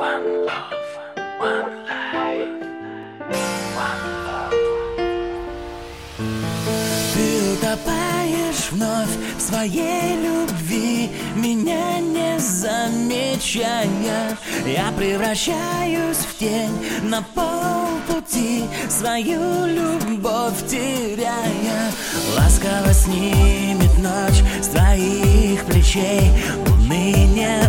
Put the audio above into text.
Ты утопаешь вновь в своей любви Меня не замечая. Я превращаюсь в тень на полпути Свою любовь теряя. Ласково снимет ночь с твоих плечей Уныние